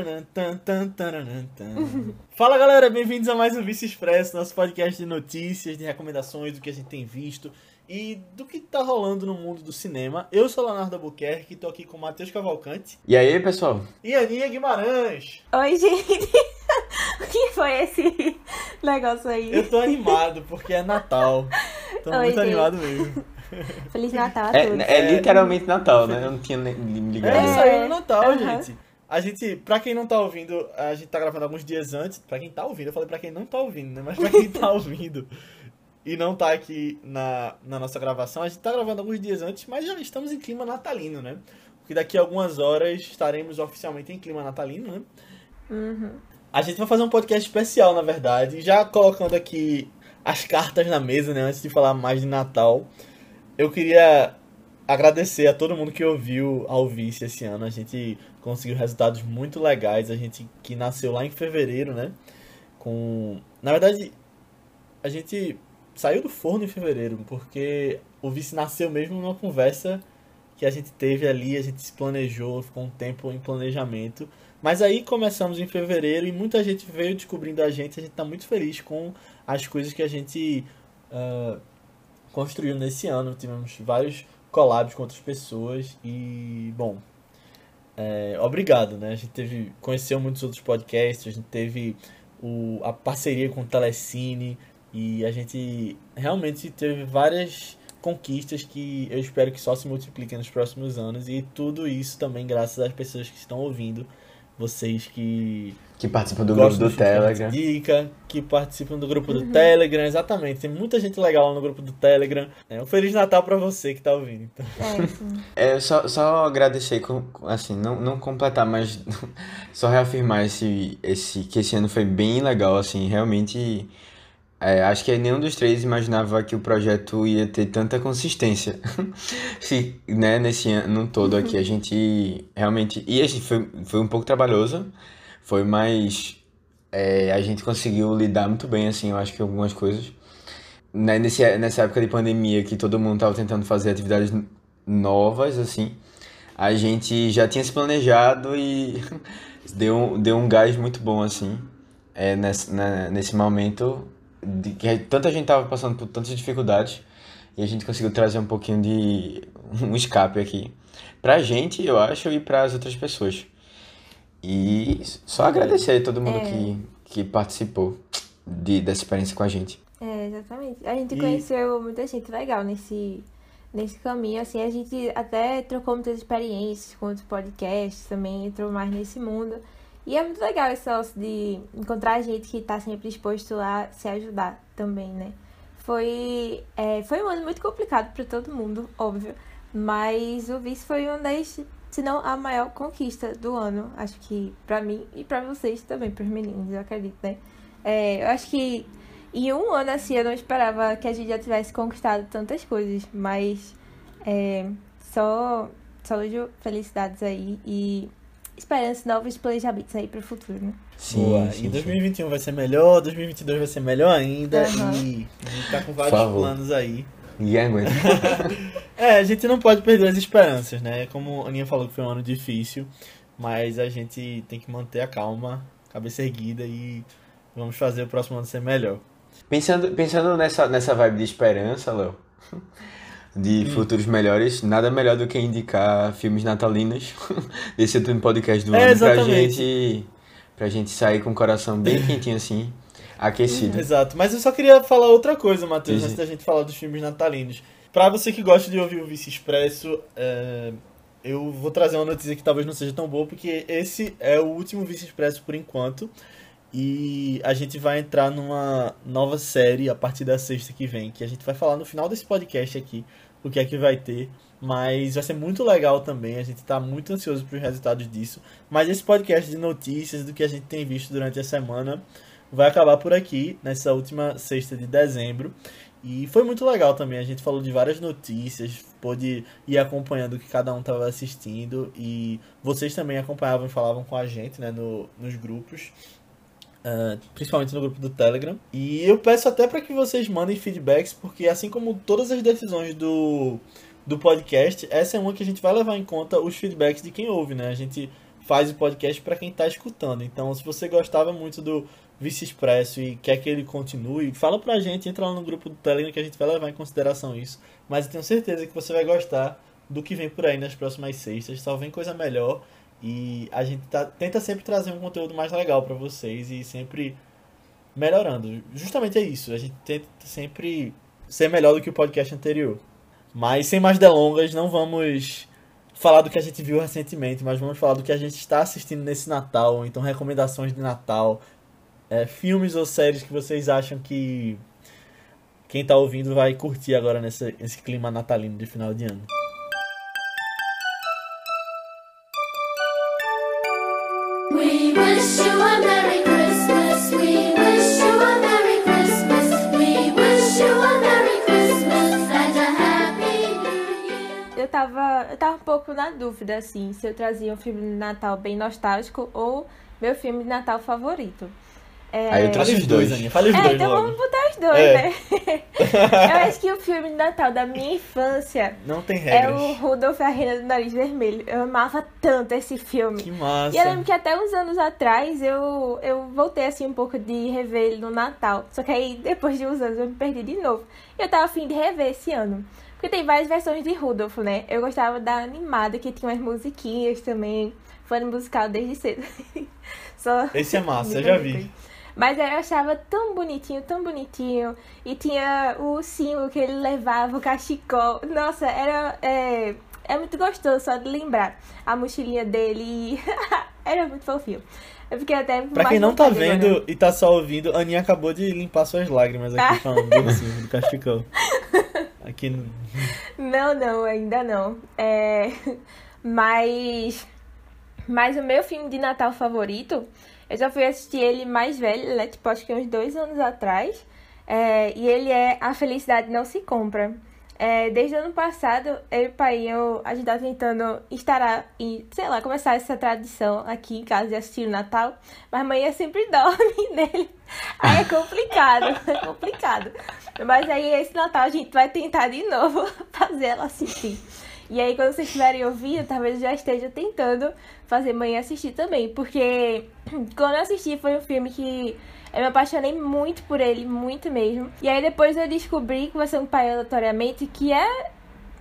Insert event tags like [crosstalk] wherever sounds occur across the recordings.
[laughs] Fala galera, bem-vindos a mais um Vice Expresso, nosso podcast de notícias, de recomendações do que a gente tem visto e do que tá rolando no mundo do cinema. Eu sou Leonardo Albuquerque, tô aqui com o Matheus Cavalcante E aí, pessoal? e Aninha Guimarães. Oi, gente. [laughs] o que foi esse negócio aí? Eu tô animado porque é Natal. Tô Oi, muito gente. animado mesmo. Feliz Natal a É, todos. é literalmente Natal, né? Eu não tinha nem me ligado. É aí no Natal, Aham. gente. A gente, pra quem não tá ouvindo, a gente tá gravando alguns dias antes. Pra quem tá ouvindo, eu falei pra quem não tá ouvindo, né? Mas pra quem tá [laughs] ouvindo e não tá aqui na, na nossa gravação, a gente tá gravando alguns dias antes, mas já estamos em clima natalino, né? Porque daqui a algumas horas estaremos oficialmente em clima natalino, né? Uhum. A gente vai fazer um podcast especial, na verdade, já colocando aqui as cartas na mesa, né? Antes de falar mais de Natal. Eu queria agradecer a todo mundo que ouviu ao Vice esse ano. A gente conseguiu resultados muito legais. A gente que nasceu lá em fevereiro, né? Com. Na verdade, a gente saiu do forno em fevereiro, porque o Vice nasceu mesmo numa conversa que a gente teve ali, a gente se planejou, ficou um tempo em planejamento. Mas aí começamos em fevereiro e muita gente veio descobrindo a gente. A gente tá muito feliz com as coisas que a gente ah, construiu nesse ano. Tivemos vários collabs com outras pessoas e, bom, é, obrigado, né? A gente teve, conheceu muitos outros podcasts, a gente teve o, a parceria com o Telecine e a gente realmente teve várias conquistas que eu espero que só se multipliquem nos próximos anos e tudo isso também graças às pessoas que estão ouvindo, vocês que Que participa do grupo do gente Telegram. Indica, que participam do grupo do Telegram, exatamente. Tem muita gente legal lá no grupo do Telegram. É um Feliz Natal pra você que tá ouvindo. Então. É, sim. É, só, só agradecer, com- assim, não, não completar, mas [laughs] só reafirmar esse, esse, que esse ano foi bem legal, assim, realmente. É, acho que nenhum dos três imaginava que o projeto ia ter tanta consistência. [laughs] Se, né, nesse ano todo aqui, a gente realmente. E a gente foi, foi um pouco trabalhoso, foi mais. é, a gente conseguiu lidar muito bem, assim, eu acho que algumas coisas. Né, nesse, nessa época de pandemia que todo mundo estava tentando fazer atividades novas, assim, a gente já tinha se planejado e [laughs] deu, deu um gás muito bom, assim, é, nesse, né, nesse momento de que tanta gente tava passando por tantas dificuldades e a gente conseguiu trazer um pouquinho de [laughs] um escape aqui pra gente, eu acho, e para as outras pessoas. E só agradecer a todo mundo É. que, que participou de, dessa experiência com a gente. É, exatamente. A gente E- conheceu muita gente legal nesse, nesse caminho, assim, a gente até trocou muitas experiências com outros podcasts, também entrou mais nesse mundo. E é muito legal esse negócio de encontrar gente que tá sempre disposto a se ajudar também, né? Foi, é, foi um ano muito complicado para todo mundo, óbvio. Mas o Vice foi uma das, se não a maior conquista do ano. Acho que pra mim e pra vocês também, pros meninos, eu acredito, né? É, eu acho que em um ano assim eu não esperava que a gente já tivesse conquistado tantas coisas, mas é, só saúde, felicidades aí e esperança, novos planejamentos aí pro futuro, né? Boa. sim, e sim. 2021 vai ser melhor, 2022 vai ser melhor ainda. Aham. E a gente tá com vários favor. planos aí. Ninguém aguenta. [laughs] É, a gente não pode perder as esperanças, né? Como a Aninha falou que foi um ano difícil, mas a gente tem que manter a calma, cabeça erguida e vamos fazer o próximo ano ser melhor. Pensando, pensando nessa, nessa vibe de esperança, Léo, de Hum. futuros melhores, nada melhor do que indicar filmes natalinos [laughs] desse último podcast do É, ano pra gente, pra gente sair com o coração bem [laughs] quentinho assim, aquecido. Exato. Mas eu só queria falar outra coisa, Matheus, antes da gente falar dos filmes natalinos. Pra você que gosta de ouvir o Vice Expresso, é, eu vou trazer uma notícia que talvez não seja tão boa, porque esse é o último Vice Expresso por enquanto. E a gente vai entrar numa nova série a partir da sexta que vem, que a gente vai falar no final desse podcast aqui o que é que vai ter. Mas vai ser muito legal também, a gente está muito ansioso para os resultados disso. Mas esse podcast de notícias do que a gente tem visto durante a semana vai acabar por aqui, nessa última sexta de dezembro. E foi muito legal também, a gente falou de várias notícias, pôde ir acompanhando o que cada um estava assistindo e vocês também acompanhavam e falavam com a gente né, no, nos grupos. Uh, principalmente no grupo do Telegram. E eu peço até para que vocês mandem feedbacks, porque assim como todas as decisões do, do podcast, essa é uma que a gente vai levar em conta os feedbacks de quem ouve, né? A gente faz o podcast para quem está escutando. Então, se você gostava muito do Vice Expresso e quer que ele continue, fala pra gente, entra lá no grupo do Telegram que a gente vai levar em consideração isso. Mas eu tenho certeza que você vai gostar do que vem por aí nas próximas sextas. Vem coisa melhor e a gente tá, tenta sempre trazer um conteúdo mais legal para vocês e sempre melhorando. Justamente é isso, a gente tenta sempre ser melhor do que o podcast anterior. Mas sem mais delongas, não vamos falar do que a gente viu recentemente, mas vamos falar do que a gente está assistindo nesse Natal, então recomendações de Natal, é, filmes ou séries que vocês acham que quem está ouvindo vai curtir agora nesse, nesse clima natalino de final de ano. Tava, eu tava um pouco na dúvida, assim, se eu trazia um filme de Natal bem nostálgico ou meu filme de Natal favorito. É... Aí eu trouxe os dois. Aninha. Fale os É, dois então logo. vamos botar os dois, É. né? [laughs] eu acho que o filme de Natal da minha infância Não tem é o Rudolf e a Reina do Nariz Vermelho. Eu amava tanto esse filme. Que massa. E eu lembro que até uns anos atrás eu, eu voltei assim um pouco de rever ele no Natal. Só que aí depois de uns anos eu me perdi de novo. E eu tava afim de rever esse ano. Porque tem várias versões de Rudolf, né? Eu gostava da animada, que tinha umas musiquinhas também. Fã musical desde cedo. [laughs] Só Esse é massa, eu [laughs] já vi. Mas eu achava tão bonitinho, tão bonitinho. E tinha o ursinho que ele levava, o cachecol. Nossa, era. É, é muito gostoso só de lembrar. A mochilinha dele. [laughs] era muito fofinho. Eu fiquei até. Pra quem não tá vendo agora. e tá só ouvindo, a Aninha acabou de limpar suas lágrimas aqui falando do ursinho, do cachecol. Aqui. Não, não, ainda não. É. Mas. Mas o meu filme de Natal favorito, eu já fui assistir ele mais velho, né? Tipo, acho que uns dois anos atrás. É, e ele é A Felicidade Não Se Compra. É, desde o ano passado, eu e o pai, eu, a gente tá tentando instaurar e, sei lá, começar essa tradição aqui em casa de assistir o Natal. Mas amanhã sempre [laughs] dorme nele. Aí é complicado, [laughs] é complicado. Mas aí esse Natal a gente vai tentar de novo [laughs] fazer ela assistir. E aí quando vocês estiverem ouvindo, talvez já esteja tentando fazer mãe assistir também. Porque [clears throat] quando eu assisti foi um filme que eu me apaixonei muito por ele, muito mesmo. E aí depois eu descobri, conversando com o pai aleatoriamente, que é,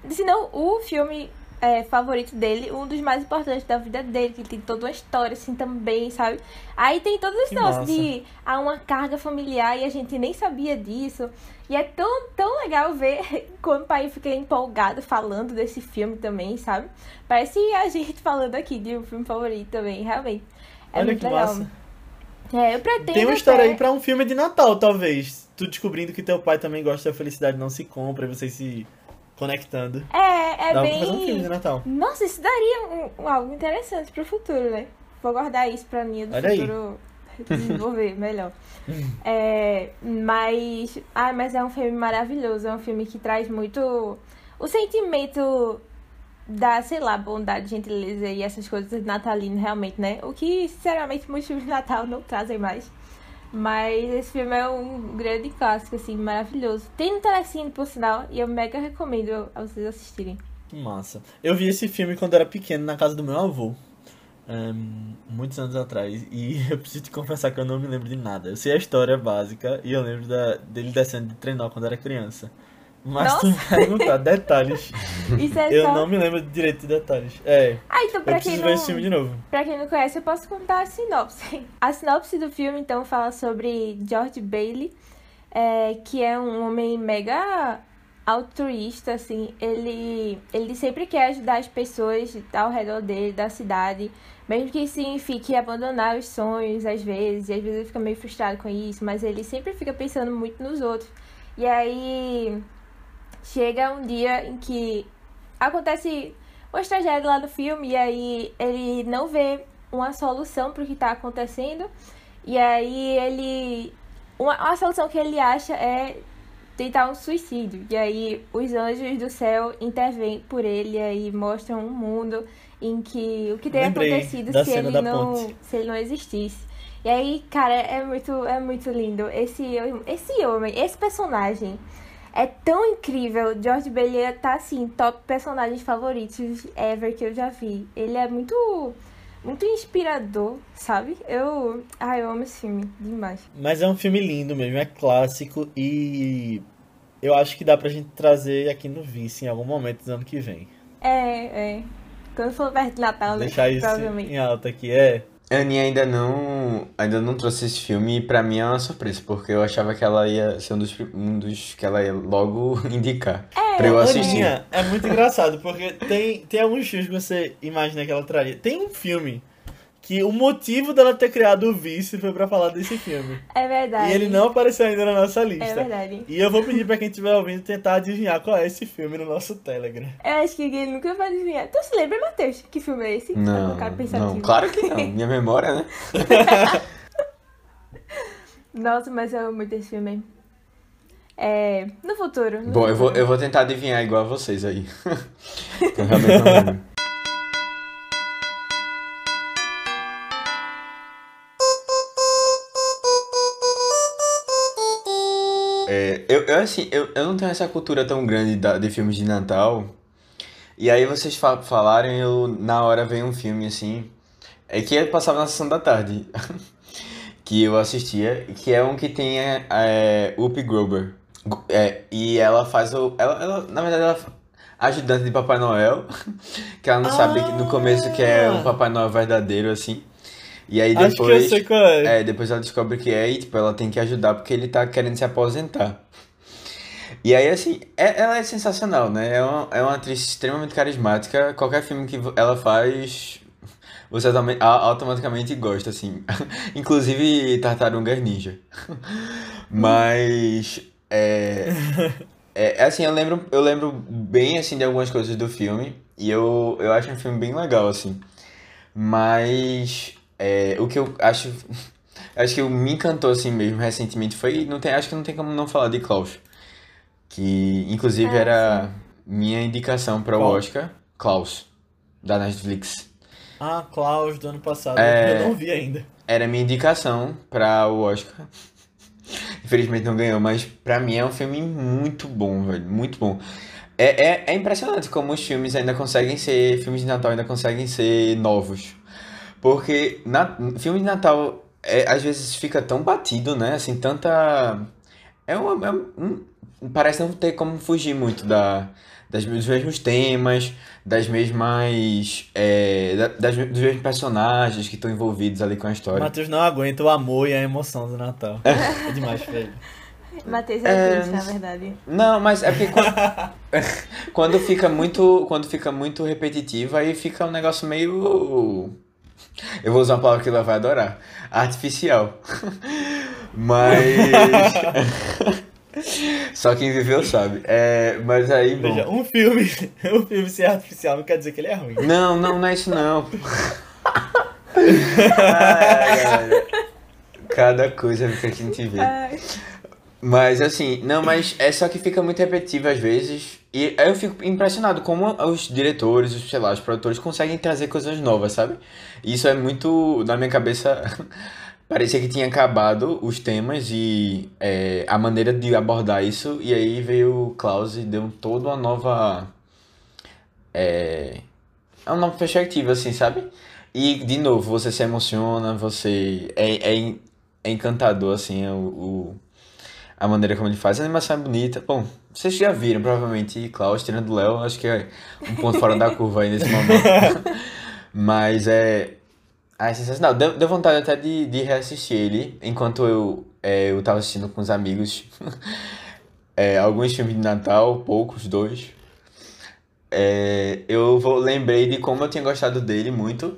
se não o filme é, favorito dele, um dos mais importantes da vida dele, que tem toda uma história assim também, sabe? Aí tem todos os nossos de há uma carga familiar e a gente nem sabia disso. E é tão, tão legal ver [laughs] quando o pai fica empolgado falando desse filme também, sabe? Parece a gente falando aqui de um filme favorito também, realmente. É Olha muito que legal. massa. É, eu pretendo. Tem uma história até- aí pra um filme de Natal, talvez. Tu descobrindo que teu pai também gosta da felicidade não se compra e vocês se conectando. É, é Dá bem. pra fazer um filme de Natal. Nossa, isso daria um, algo interessante pro futuro, né? Vou guardar isso pra mim do Olha aí. futuro [laughs] desenvolver melhor. É, mas. Ah, mas é um filme maravilhoso. É um filme que traz muito o sentimento da, sei lá, bondade, gentileza e essas coisas natalinas, realmente, né? O que, sinceramente, muitos filmes de Natal não trazem mais. Mas esse filme é um grande clássico, assim, maravilhoso. Tem no Telecine, por sinal, e eu mega recomendo a vocês assistirem. Massa. Eu vi esse filme quando era pequeno na casa do meu avô. ehm, muitos anos atrás. E [laughs] eu preciso te confessar que eu não me lembro de nada. Eu sei a história básica e eu lembro da, dele descendo de trenó quando era criança. Mas tu Nossa. me perguntar detalhes. [laughs] Isso é eu só. não me lembro direito de detalhes. É, Ah, então pra quem, não, ver esse filme de novo. pra quem não conhece, eu posso contar a sinopse. [laughs] A sinopse do filme, então, fala sobre George Bailey, é, que é um homem mega altruísta, assim. Ele, ele sempre quer ajudar as pessoas ao redor dele, da cidade. Mesmo que signifique abandonar os sonhos, às vezes. E às vezes ele fica meio frustrado com isso. Mas ele sempre fica pensando muito nos outros. E aí... Chega um dia em que acontece uma tragédia lá no filme. E aí ele não vê uma solução para o que está acontecendo. E aí ele. Uma, uma solução que ele acha é tentar um suicídio. E aí os anjos do céu intervêm por ele e aí mostram um mundo em que o que teria Lembrei acontecido se ele não ponte. se ele não existisse. E aí, cara, é muito é muito lindo esse esse homem, esse personagem é tão incrível. George Bailey tá assim, top personagens favoritos ever que eu já vi. Ele é muito muito inspirador, sabe? Eu, ai, eu amo esse filme demais. Mas é um filme lindo mesmo, é clássico e eu acho que dá pra gente trazer aqui no Vice em algum momento do ano que vem. É, é. Quando for perto de Natal, né? Deixar isso Provavelmente. em alta aqui, é. A Aninha ainda não, ainda não trouxe esse filme e pra mim é uma surpresa, porque eu achava que ela ia ser um dos, um dos que ela ia logo [laughs] indicar pra eu assistir. Aninha, é muito engraçado, porque tem, tem alguns filmes que você imagina que ela traria. Tem um filme que o motivo dela ter criado o Vice foi pra falar desse filme. É verdade. E ele não apareceu ainda na nossa lista. É verdade. E eu vou pedir pra quem estiver ouvindo tentar adivinhar qual é esse filme no nosso Telegram. Eu acho que ele nunca vai adivinhar. Tu se lembra, Matheus? Que filme é esse? Não, não, claro que não. [laughs] Minha memória, né? [laughs] Nossa, mas eu amo muito esse filme. É. No futuro. no Bom, eu vou, futuro. eu vou tentar adivinhar igual a vocês aí. [laughs] eu realmente não lembro. É, eu, eu, assim, eu, eu não tenho essa cultura tão grande da- de filmes de Natal. E aí vocês fa falaram e eu, na hora veio um filme, assim, é que passava na sessão da tarde. [laughs] que eu assistia, que é um que tem é, é, Whoopi. Gu- É, e ela faz o. Ela, ela, na verdade, ela é ajudante de Papai Noel. [laughs] Que ela não sabe que no começo que é um Papai Noel verdadeiro, assim. E aí Acho que eu depois. sei qual é. É, depois ela descobre que é e, tipo, ela tem que ajudar porque ele tá querendo se aposentar. E aí, assim, é- ela é sensacional, né? É uma, é uma atriz extremamente carismática. Qualquer filme que ela faz, você automaticamente gosta, assim. [laughs] Inclusive Tartarugas Ninja. [laughs] Mas, é, é, assim, eu lembro, eu lembro bem, assim, de algumas coisas do filme. E eu, eu acho um filme bem legal, assim. Mas, é, o que eu acho... [laughs] Acho que me encantou assim mesmo recentemente foi. Não tem, acho que não tem como não falar de Klaus. Que inclusive Ah, era minha indicação para o? Oscar. Klaus, da Netflix. Ah, Klaus, do ano passado. É. Eu não vi ainda. Era minha indicação para o Oscar. [laughs] Infelizmente não ganhou, mas pra mim é um filme muito bom, velho. Muito bom. É, é, é impressionante como os filmes ainda conseguem ser. Filmes de Natal ainda conseguem ser novos. Porque na, filme de Natal é, às vezes fica tão batido, né? Assim, tanta. É uma, é um- parece não ter como fugir muito da, das, dos mesmos temas, das mesmas. é, da- das, dos mesmos personagens que estão envolvidos ali com a O história. Matheus não aguenta o amor e a emoção do Natal. É demais pra ele. Matheus é, É, triste, na verdade. Não, mas é porque quando, [laughs] quando fica muito, quando fica muito repetitivo, aí fica um negócio meio eu vou usar uma palavra que ela vai adorar, artificial. [laughs] Mas [laughs] só quem viveu sabe. É, mas aí, bom. Veja, um filme, [laughs] um filme ser artificial não quer dizer que ele é ruim. Não, não, não é isso não. Ai, ai, Cada coisa que a gente vê. Ai, Mas assim, não, mas é só que fica muito repetitivo às vezes. E aí eu fico impressionado como os diretores, os, sei lá, os produtores conseguem trazer coisas novas, sabe? Isso é muito, na minha cabeça, [laughs] parecia que tinha acabado os temas e é, a maneira de abordar isso. E aí veio o Klaus e deu toda uma nova. É, é uma nova perspectiva, assim, sabe? E, de novo, você se emociona, você. É, é, é encantador, assim, o, o- a maneira como ele faz. A animação é bonita. Bom, vocês já viram, provavelmente, Klaus tirando o Léo, acho que é um ponto fora da curva aí nesse momento. [laughs] Mas é. Ah, é sensacional. Deu, deu vontade até de, de reassistir ele enquanto eu, é, eu tava assistindo com os amigos. [laughs] é, alguns filmes de Natal, poucos, dois. É, eu vou, lembrei de como eu tinha gostado dele muito.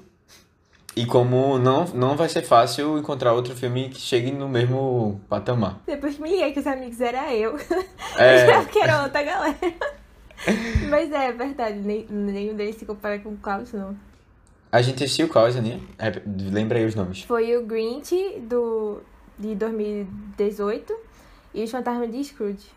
E como não, não vai ser fácil encontrar outro filme que chegue no mesmo patamar. Depois que me liguei que os amigos era eu. É. [laughs] Eu que era outra galera. [laughs] Mas é verdade, nem- nenhum deles se compara com o Klaus, não. A gente assistiu qual, Aninha? Rep- Lembra aí os nomes. Foi o Grinch do, de 2018 e os Fantasmas de Scrooge.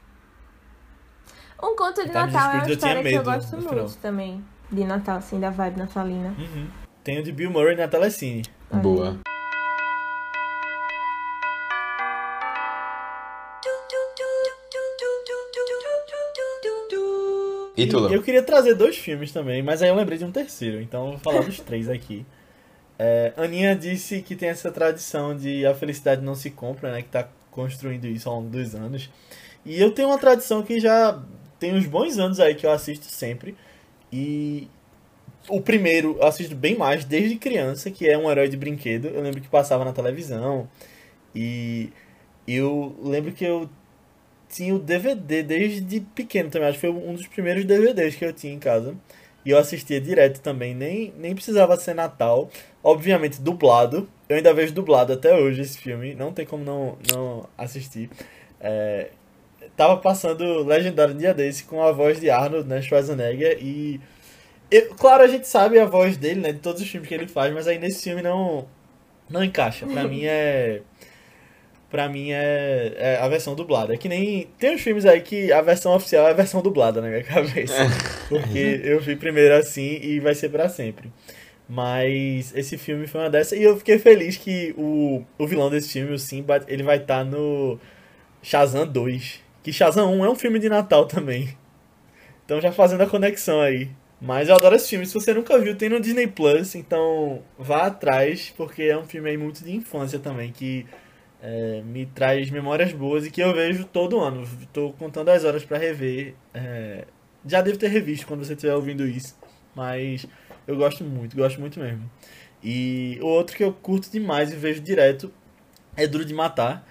Um conto de Fantasmas de Natal é uma história que eu gosto muito também. De Natal, assim, da vibe natalina. Uhum. Tem o de Bill Murray na Telecine. Boa. E tu? Eu queria trazer dois filmes também, mas aí eu lembrei de um terceiro, então eu vou falar dos [laughs] três aqui. É, Aninha disse que tem essa tradição de a felicidade não se compra, né? Que tá construindo isso ao longo dos anos. E eu tenho uma tradição que já tem uns bons anos aí que eu assisto sempre. E o primeiro eu assisto bem mais desde criança, que é um herói de brinquedo. Eu lembro que passava na televisão. E eu lembro que eu tinha o DVD desde pequeno também. Acho que foi um dos primeiros DVDs que eu tinha em casa. E eu assistia direto também, nem, nem precisava ser Natal. Obviamente, dublado. Eu ainda vejo dublado até hoje esse filme. Não tem como não, não assistir. É, tava passando Legendário dia desse com a voz de Arnold, né, Schwarzenegger. E, eu- claro, a gente sabe a voz dele, né, de todos os filmes que ele faz. Mas aí nesse filme não, não encaixa. Pra mim é... Pra mim é, é a versão dublada. É que nem. Tem uns filmes aí que a versão oficial é a versão dublada na minha [laughs] cabeça. Porque eu vi primeiro assim e vai ser pra sempre. Mas esse filme foi uma dessa. E eu fiquei feliz que o, o vilão desse filme, o Simba, ele vai estar no Shazam 2. Que Shazam 1 é um filme de Natal também. Então já fazendo a conexão aí. Mas eu adoro esse filme. Se você nunca viu, tem no Disney Plus. Então vá atrás, porque é um filme aí muito de infância também. Que é, me traz memórias boas e que eu vejo todo ano. Tô contando as horas pra rever. É, já devo ter revisto quando você estiver ouvindo isso. Mas eu gosto muito, gosto muito mesmo. E o outro que eu curto demais e vejo direto é Duro de Matar.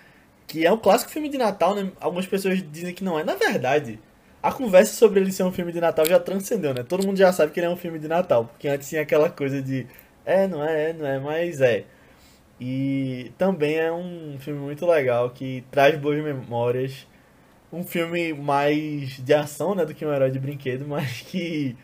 Que é um clássico filme de Natal, né? Algumas pessoas dizem que não é. Na verdade, a conversa sobre ele ser um filme de Natal já transcendeu, né? Todo mundo já sabe que ele é um filme de Natal. Porque antes tinha aquela coisa de. É, não é, é, não é, mas é. E também é um filme muito legal que traz boas memórias. Um filme mais de ação, né, do que um herói de brinquedo, [laughs] mas que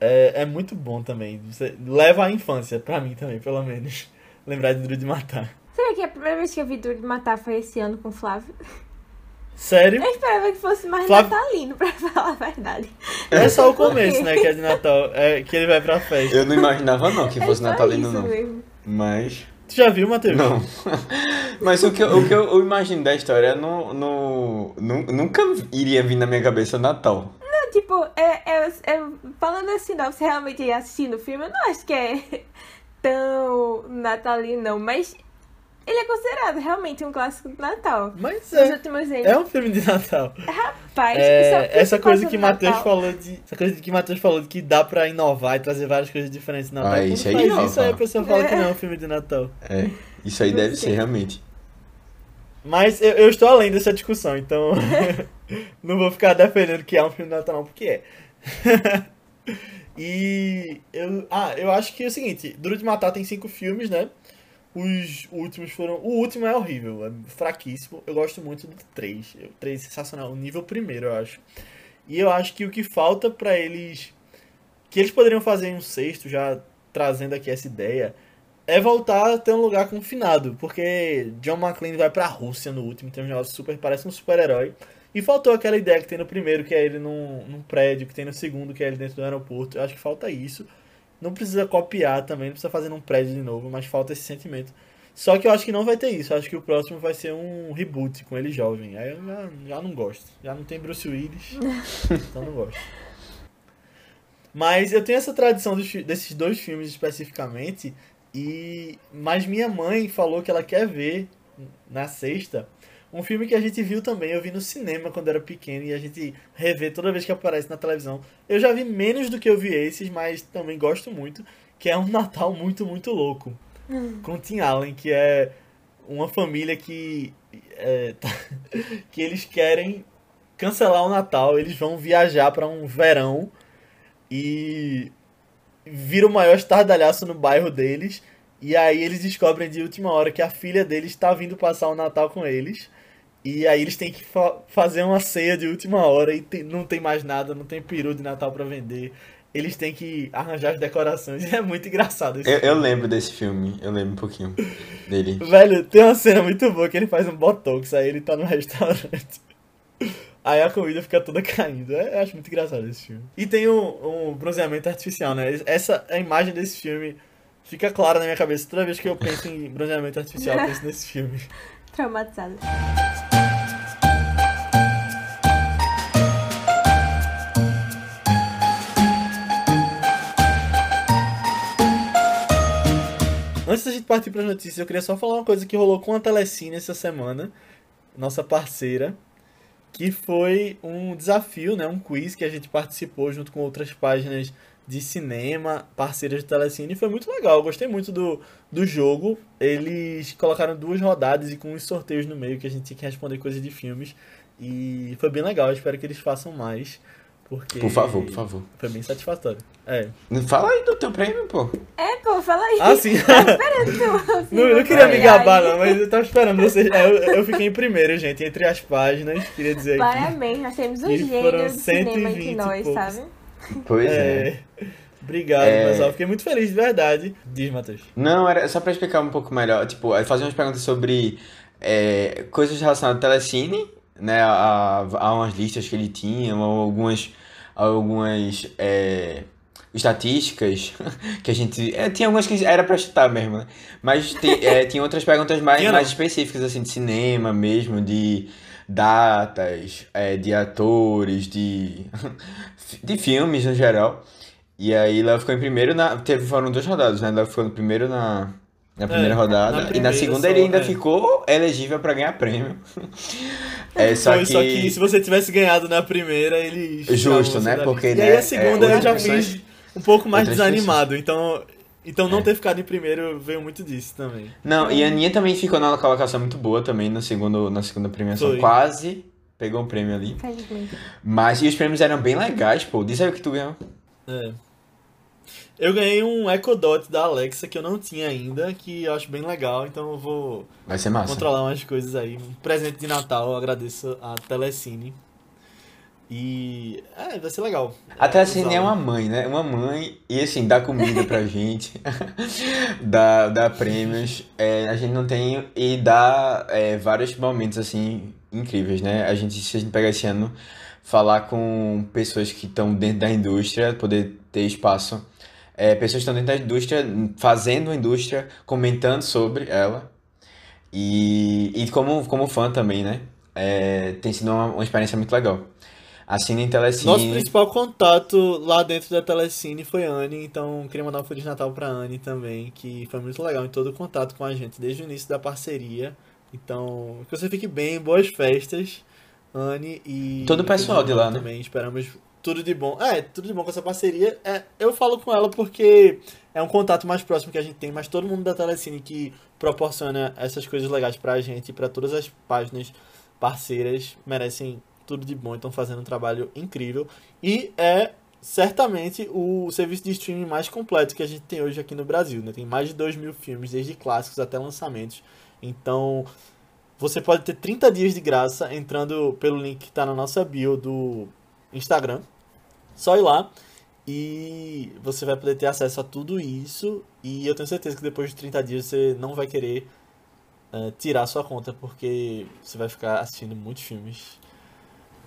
é, é muito bom também. Você leva à infância, pra mim também, pelo menos. [laughs] Lembrar de Duro de Matar. Sabe que a primeira vez que eu vi Duro de Matar foi esse ano com o Flávio? [laughs] Sério? Eu esperava que fosse mais Flávio- natalino, [laughs] pra falar a verdade. É só o começo, né, que é de [laughs] Natal, é que ele vai pra festa. Eu não imaginava não que É fosse só natalino não. mesmo. Mas. Tu já viu, Matheus? Não. [laughs] Mas o que, eu, o que eu, eu imagino da história não, não, nu- nunca iria vir na minha cabeça Natal. Não, tipo, é, é, é, falando assim, não, você realmente assistindo o filme, eu não acho que é tão natalino, não. Mas ele é considerado realmente um clássico do Natal. Mas é. últimos anos. É um filme de Natal. Rapaz, É, porque essa coisa que Matheus falou de. Essa coisa que Matheus falou de que dá pra inovar e trazer várias coisas diferentes no Natal. Ah, isso aí faz isso aí a pessoa fala que não é um filme de Natal. É. Isso aí deve ser realmente. Mas eu, eu estou além dessa discussão, então [laughs] [laughs] não vou ficar defendendo que é um filme de Natal, não, porque é. [laughs] e eu, ah, eu acho que é o seguinte: Duro de Matar tem cinco filmes, né? Os últimos foram. O último é horrível, é fraquíssimo. Eu gosto muito do 3. O 3 é sensacional. O nível primeiro, eu acho. E eu acho que o que falta pra eles. Que eles poderiam fazer em um sexto, já trazendo aqui essa ideia, é voltar a ter um lugar confinado. Porque John McClane vai pra Rússia no último, tem um negócio super. Parece um super-herói. E faltou aquela ideia que tem no primeiro, que é ele num, num prédio, que tem no segundo, que é ele dentro do aeroporto. Eu acho que falta isso. Não precisa copiar também, não precisa fazer num prédio de novo, mas falta esse sentimento. Só que eu acho que não vai ter isso. Eu acho que o próximo vai ser um reboot com ele jovem. Aí eu já, já não gosto. Já não tem Bruce Willis, [laughs] então não gosto. Mas eu tenho essa tradição dos desses dois filmes especificamente. E mas minha mãe falou que ela quer ver na sexta um filme que a gente viu também. Eu vi no cinema quando era pequeno e a gente revê toda vez que aparece na televisão. Eu já vi menos do que eu vi esses, mas também gosto muito. Que é um [laughs] Natal muito, muito louco. Com Tim Allen, que é uma família que. é, tá- [laughs] que eles querem cancelar o Natal, eles vão viajar para um verão e vira o maior estardalhaço no bairro deles. E aí eles descobrem de última hora que a filha deles está vindo passar o Natal com eles. E aí eles têm que fa fazer uma ceia de última hora e tem, não tem mais nada, não tem peru de Natal para vender. Eles têm que arranjar as decorações. [laughs] É muito engraçado esse Eu, filme. eu lembro desse filme, eu lembro um pouquinho dele. [laughs] Velho, tem uma cena muito boa que ele faz um botox, aí ele tá no [laughs] restaurante. Aí a comida fica toda caindo. É, eu acho muito engraçado esse filme. E tem um, um bronzeamento artificial, né? Essa a imagem desse filme fica clara na minha cabeça. Toda vez que eu penso em bronzeamento artificial, eu penso nesse filme. Traumatizada. Partir para as notícias, eu queria só falar uma coisa que rolou com a Telecine essa semana, nossa parceira, que foi um desafio, né, um quiz que a gente participou junto com outras páginas de cinema, parceiras de Telecine, foi muito legal, eu gostei muito do, do jogo. Eles colocaram duas rodadas e com uns sorteios no meio que a gente tinha que responder coisas de filmes, e foi bem legal, eu espero que eles façam mais, porque Por favor, por favor. foi bem satisfatório. É. Fala aí do teu prêmio, pô. É, pô, fala aí. Ah, sim. [laughs] Esperando. Não, eu não queria me gabar, não, mas eu tava esperando vocês. é, Eu, eu fiquei em primeiro, gente, entre as páginas. Queria dizer aqui. Parabéns, nós temos um gênio foram do cinema 120 entre nós, poucos. sabe? Pois é. É, obrigado, É. pessoal. Fiquei muito feliz, de verdade. Diz, Matheus. Não, era só pra explicar um pouco melhor. Tipo, fazer umas perguntas sobre é, coisas relacionadas ao Telecine, né? A, a umas listas que ele tinha, ou algumas, algumas é, estatísticas [laughs] que a gente. é, tinha algumas que era pra chutar mesmo, né? Mas tem, é, tinha outras perguntas mais, não. mais específicas, assim, de cinema mesmo, de datas, é, de atores, de, [laughs] de filmes no geral. E aí Léo ficou em primeiro na. Teve, foram duas rodadas, né? Léo ficou no primeiro na, na primeira É, rodada. na e na primeira segunda só, ele ainda é. ficou elegível pra ganhar prêmio. É, só Foi, que. só que se você tivesse ganhado na primeira, eles. Justo, né? Porque. E né, aí a é, segunda eu outras já pessoas- fiz um pouco mais outras desanimado. Então, então não É. ter ficado em primeiro veio muito disso também. Não, e a Aninha também ficou numa colocação muito boa também no segundo, na segunda premiação. Foi. Quase pegou um prêmio ali. Mas e os prêmios eram bem legais, pô. Diz aí o que tu ganhou. É. Eu ganhei um Echo Dot da Alexa que eu não tinha ainda, que eu acho bem legal, então eu vou Vai ser massa. controlar umas coisas aí. Um presente de Natal, eu agradeço a Telecine. E. É, vai ser legal. A Telecine é uma mãe, né? Uma mãe e assim, dá comida pra [laughs] gente, [laughs] dá, dá prêmios. É, a gente não tem e dá é, vários momentos assim incríveis, né? A gente, se a gente pegar esse ano, falar com pessoas que estão dentro da indústria, poder ter espaço. É, pessoas que estão dentro da indústria, fazendo a indústria, comentando sobre ela. E, e como, como fã também, né? É, tem sido uma, uma experiência muito legal. Assina em Telecine. Nosso principal contato lá dentro da Telecine foi a Anne, então queria mandar um Feliz Natal pra Anne também, que foi muito legal em todo o contato com a gente, desde o início da parceria. Então, que você fique bem, boas festas, Anne e. Todo o pessoal de lá, né? Também esperamos tudo de bom. É, tudo de bom com essa parceria. É, eu falo com ela porque é um contato mais próximo que a gente tem, mas todo mundo da Telecine que proporciona essas coisas legais pra gente e pra todas as páginas parceiras merecem tudo de bom, estão fazendo um trabalho incrível e é certamente o serviço de streaming mais completo que a gente tem hoje aqui no Brasil, né? Tem mais de 2 mil filmes, desde clássicos até lançamentos. Então, você pode ter 30 dias de graça entrando pelo link que está na nossa bio do Instagram. Só ir lá e você vai poder ter acesso a tudo isso. E eu tenho certeza que depois de 30 dias você não vai querer eh, tirar sua conta, porque você vai ficar assistindo muitos filmes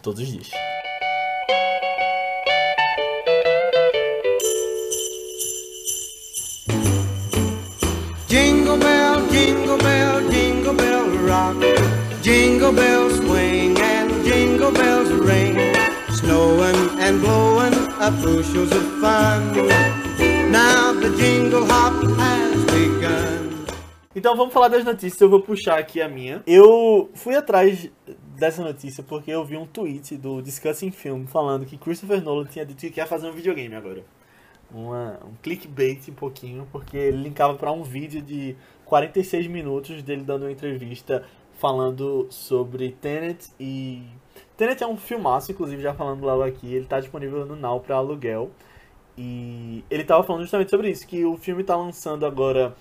todos os dias. Jingle bell, jingle bell, jingle bell rock. Jingle bells and blowing up bushels of fun. Now the jingle hop has begun. Então vamos falar das notícias, eu vou puxar aqui a minha. Eu fui atrás dessa notícia porque eu vi um tweet do Discussing Film falando que Christopher Nolan tinha dito que ia fazer um videogame agora. Uma, um clickbait um pouquinho, porque ele linkava para um vídeo de 46 minutos dele dando uma entrevista falando sobre Tenet e Tenet é um filmaço, inclusive, já falando logo aqui, ele tá disponível no Now pra aluguel. E ele tava falando justamente sobre isso, que o filme tá lançando agora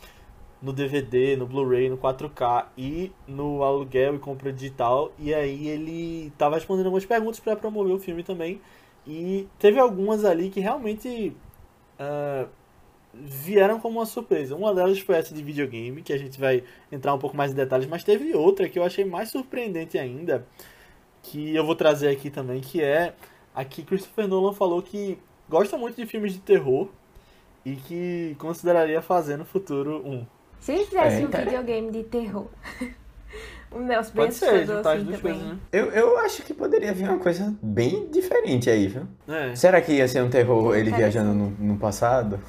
no DVD, no Blu-ray, no 4K e no aluguel e compra digital. E aí ele tava respondendo algumas perguntas para promover o filme também. E teve algumas ali que realmente ah, vieram como uma surpresa. Uma delas foi essa de videogame, que a gente vai entrar um pouco mais em detalhes, mas teve outra que eu achei mais surpreendente ainda, que eu vou trazer aqui também, que é a que Christopher Nolan falou que gosta muito de filmes de terror e que consideraria fazer no futuro um. Se ele fizesse É, um videogame de terror. [laughs] o Nelson bem Pode ser, juntar assim coisas, né? Eu, eu acho que poderia vir uma coisa bem diferente aí, viu? É. Será que ia ser um terror ele viajando no, no passado?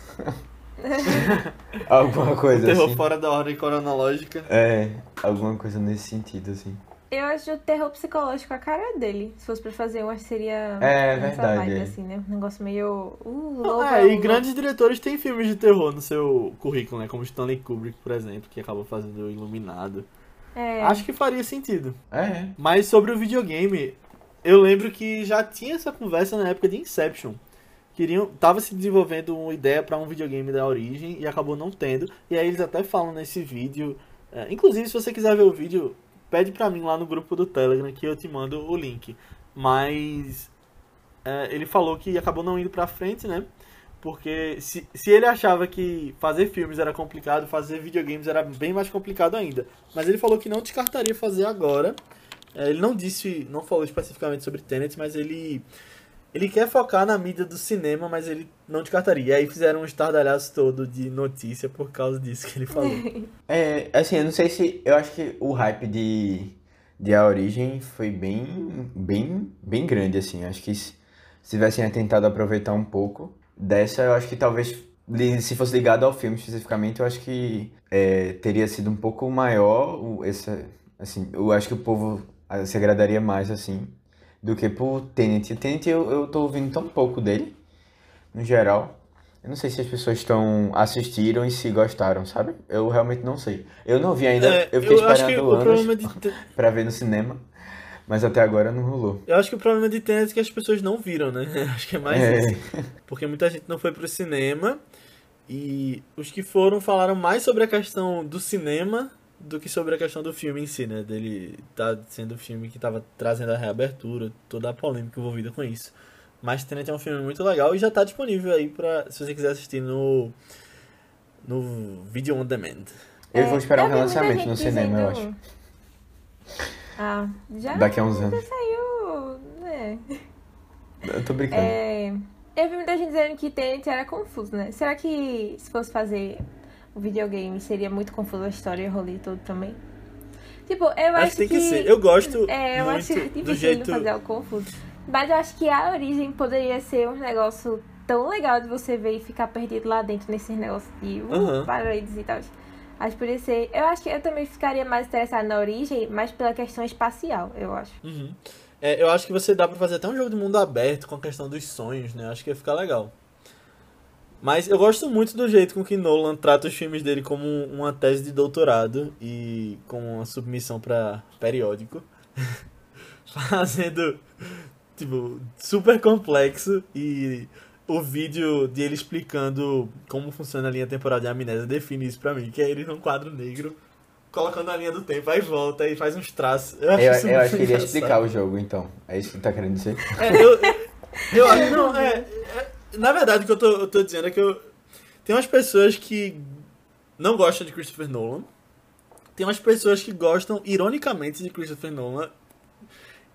[laughs] alguma coisa Terror assim. fora da ordem cronológica. É, alguma coisa nesse sentido, assim. Eu acho o terror psicológico a cara dele. Se fosse pra fazer, eu acho que seria É, essa verdade, vibe, é. assim, né? Um negócio meio. Uh, louco, É, e grandes diretores têm filmes de terror no seu currículo, né? Como Stanley Kubrick, por exemplo, que acabou fazendo o Iluminado. É, Acho que faria sentido. É, Mas sobre o videogame, eu lembro que já tinha essa conversa na época de Inception. Queriam, tava se desenvolvendo uma ideia para um videogame da origem e acabou não tendo. E aí eles até falam nesse vídeo. é, inclusive, se você quiser ver o vídeo, pede pra mim lá no grupo do Telegram que eu te mando o link. Mas é, ele falou que acabou não indo pra frente, né? Porque se, se ele achava que fazer filmes era complicado, fazer videogames era bem mais complicado ainda. Mas ele falou que não descartaria fazer agora. É, ele não disse, não falou especificamente sobre Tenet, mas ele ele quer focar na mídia do cinema, mas ele não descartaria. E aí fizeram um estardalhaço todo de notícia por causa disso que ele falou. [laughs] É, assim, eu não sei se. Eu acho que o hype de, de A Origem foi bem, bem, bem grande, assim. Acho que se, se tivessem tentado aproveitar um pouco dessa, eu acho que talvez, se fosse ligado ao filme especificamente, eu acho que é, teria sido um pouco maior. Essa, assim, eu acho que o povo se agradaria mais, assim, do que por Tenet. Tenet eu, eu tô ouvindo tão pouco dele, no geral. Eu não sei se as pessoas estão assistiram e se gostaram, sabe? Eu realmente não sei. Eu não vi ainda, É, eu fiquei eu esperando o anos de [laughs] pra ver no cinema, mas até agora não rolou. eu acho que o problema de Tenet é que as pessoas não viram, né? [laughs] Acho que é mais É. isso. Porque muita gente não foi pro cinema e os que foram falaram mais sobre a questão do cinema do que sobre a questão do filme em si, né? Dele tá sendo o filme que tava trazendo a reabertura, toda a polêmica envolvida com isso. Mas Tenet é um filme muito legal e já tá disponível aí pra se você quiser assistir no no Video On Demand. Eu vou esperar um relançamento no cinema, eu acho. Ah, já, Daqui a uns anos. já saiu, né? Eu tô brincando. É, eu vi muita gente dizendo que Tenet era confuso, né? Será que se fosse fazer o videogame seria muito confuso a história e rolê todo também? Tipo, eu Acho acho que tem que ser. Eu gosto É, eu muito acho do difícil jeito de fazer algo confuso. Mas eu acho que a origem poderia ser um negócio tão legal de você ver e ficar perdido lá dentro nesses negócios de uh, Aham. paredes e tal. Acho que poderia ser. Eu acho que eu também ficaria mais interessada na origem, mas pela questão espacial, eu acho. Uhum. É, eu acho que você dá pra fazer até um jogo de mundo aberto com a questão dos sonhos, né? Acho que ia ficar legal. Mas eu gosto muito do jeito com que Nolan trata os filmes dele como uma tese de doutorado e como uma submissão pra periódico. [laughs] Fazendo, tipo, super complexo e o vídeo de ele explicando como funciona a linha temporal de amnésia define isso pra mim, que é ele num quadro negro colocando a linha do tempo, aí volta e faz uns traços. Eu acho, Eu, isso eu acho que ele ia explicar o jogo, então. É isso que tá querendo dizer? É, eu, eu [laughs] acho, não, é, é- na verdade o que eu tô, eu tô dizendo é que eu, tem umas pessoas que não gostam de Christopher Nolan, tem umas pessoas que gostam ironicamente de Christopher Nolan,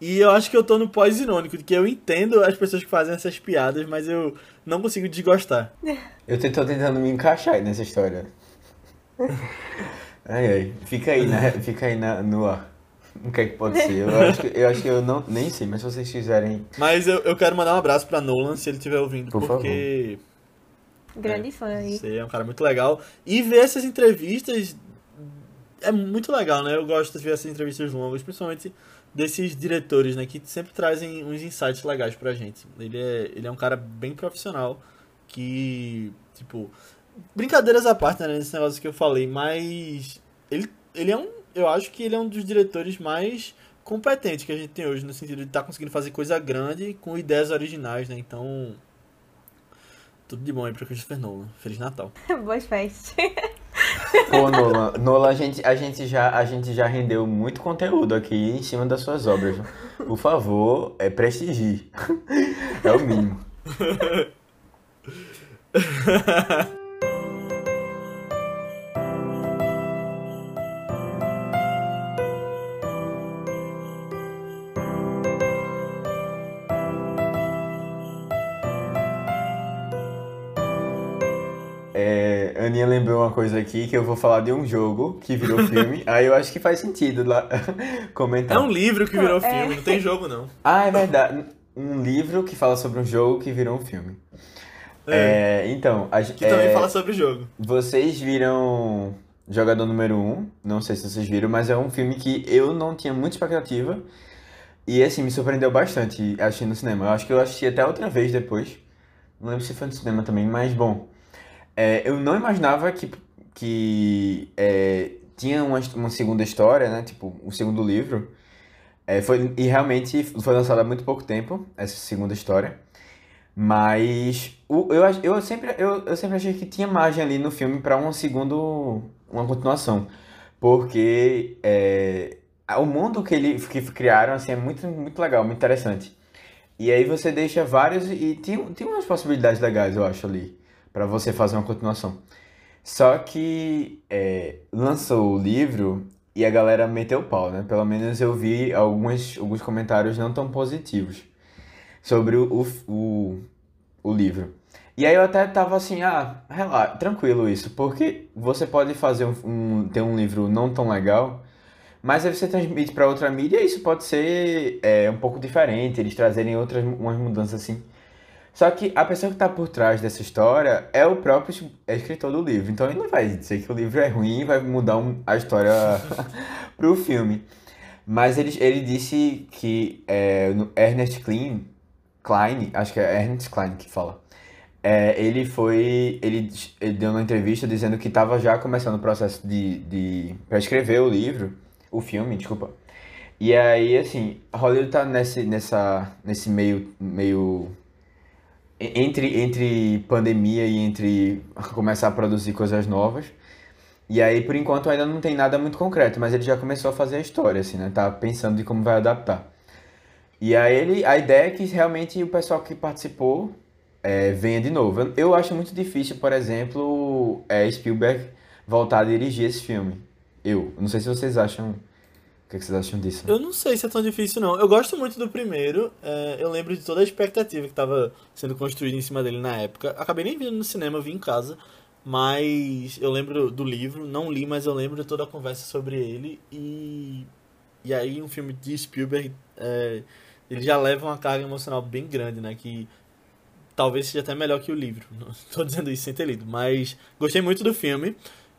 e eu acho que eu tô no pós-irônico, de que eu entendo as pessoas que fazem essas piadas, mas eu não consigo desgostar. [laughs] Eu tô tentando me encaixar aí nessa história. [laughs] Ai, ai. Fica aí, né? Fica aí na, no ar. O que é que pode ser? Eu acho que eu, acho que eu não, nem sei, mas se vocês quiserem. Mas eu, eu quero mandar um abraço pra Nolan, se ele estiver ouvindo, Por porque... Grande fã aí. Você é um cara muito legal. E ver essas entrevistas é muito legal, né? Eu gosto de ver essas entrevistas longas, principalmente desses diretores, né? Que sempre trazem uns insights legais pra gente. Ele é, ele é um cara bem profissional que, tipo... Brincadeiras à parte, né? Nesse negócio que eu falei, mas... Ele, ele é um... Eu acho que ele é um dos diretores mais competente que a gente tem hoje, no sentido de estar conseguindo fazer coisa grande com ideias originais, né? Então, tudo de bom aí pra Christopher Nolan. Feliz Natal. [laughs] Boas festas. Pô, Nolan, Nolan a, gente, a, gente já, a gente já rendeu muito conteúdo aqui em cima das suas obras. Por favor, é prestigie. [laughs] É o mínimo. [laughs] É, Aninha lembrou uma coisa aqui que eu vou falar de um jogo que virou [laughs] filme. aí eu acho que faz sentido lá [laughs] comentar. É um livro que virou É. filme, não tem jogo não. [laughs] Ah, é verdade. Um livro que fala sobre um jogo que virou um filme. É, É, então, a, que também é, fala sobre o jogo. vocês viram Jogador Número 1, não sei se vocês viram, mas é um filme que eu não tinha muita expectativa e assim, me surpreendeu bastante assistindo no cinema. Eu acho que eu assisti até outra vez depois. Não lembro se foi no cinema também, mas bom. É, eu não imaginava que, que é, tinha uma, uma segunda história, né? Tipo, um segundo livro. É, foi, e realmente foi lançado há muito pouco tempo, essa segunda história. Mas o, eu, eu, sempre, eu, eu sempre achei que tinha margem ali no filme para um segundo, uma continuação. Porque é, o mundo que ele que criaram assim, é muito, muito legal, muito interessante. E aí você deixa vários e tem, tem umas possibilidades legais, eu acho, ali, para você fazer uma continuação. Só que é, lançou o livro e a galera meteu o pau, né? Pelo menos eu vi alguns, alguns comentários não tão positivos sobre o, o, o, o livro. E aí eu até tava assim, ah, relaxa, tranquilo isso, porque você pode fazer um, um- ter um livro não tão legal, mas aí você transmite para outra mídia e isso pode ser é, um pouco diferente, eles trazerem outras umas mudanças assim. Só que a pessoa que está por trás dessa história é o próprio es- escritor do livro. Então ele não vai dizer que o livro é ruim e vai mudar um- a história [laughs] pro filme. Mas ele, ele disse que é, Ernest Klein, Klein, acho que é Ernest Klein que fala. É, ele foi. Ele, ele deu uma entrevista dizendo que estava já começando o processo de, de. para escrever o livro, o filme, desculpa. E aí, assim, Hollywood tá nesse, nessa, nesse meio, meio entre, entre pandemia e entre começar a produzir coisas novas. E aí, por enquanto, ainda não tem nada muito concreto, mas ele já começou a fazer a história, assim, né? Tá pensando de como vai adaptar. E aí, ele, a ideia é que realmente o pessoal que participou é, venha de novo. Eu, acho muito difícil, por exemplo, é, Spielberg voltar a dirigir esse filme. Eu. Não sei se vocês acham. Que, que vocês acham disso? Eu não sei se é tão difícil, não. Eu gosto muito do primeiro. é, eu lembro de toda a expectativa que estava sendo construída em cima dele na época. Acabei nem vendo no cinema, eu vi em casa. Mas eu lembro do livro, não li, mas eu lembro de toda a conversa sobre ele. E, e aí, um filme de Spielberg, é, ele já leva uma carga emocional bem grande, né? Que talvez seja até melhor que o livro. [laughs] Não estou dizendo isso sem ter lido, mas gostei muito do filme.